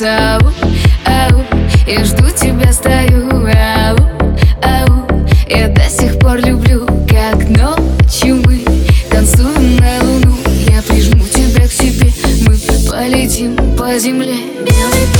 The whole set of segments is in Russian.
ау Я жду тебя, стою, ау, ау. Я до сих пор люблю, как ночью мы Танцуем на луну, я прижму тебя к себе Мы полетим по земле. Белый-белый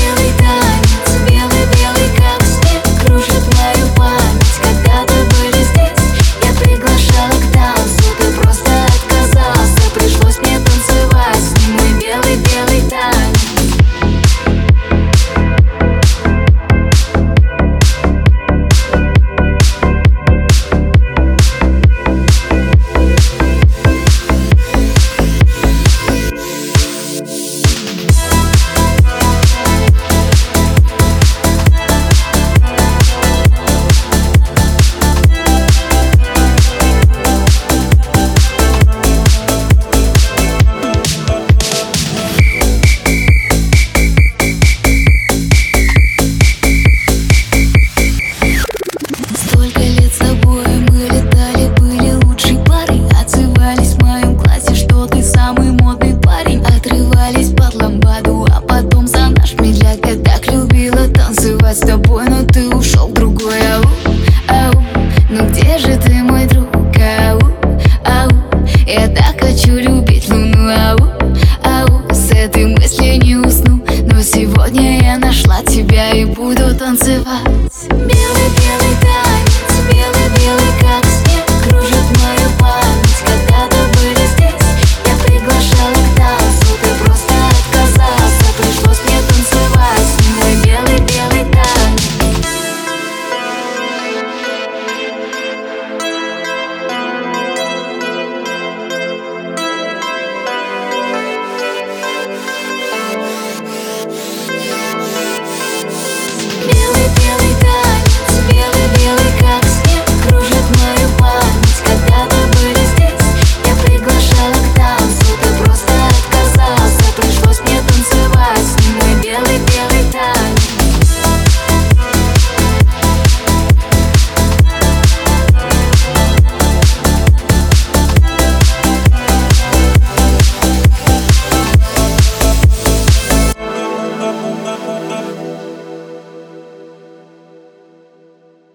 потом за наш медляк Я так любила танцевать с тобой, но ты ушел другой Ау, ау, ну где же ты, мой друг? Ау, ау, я так хочу любить луну Ау, ау, с этой мыслью не усну Но сегодня я нашла тебя и буду танцевать. Белый-белый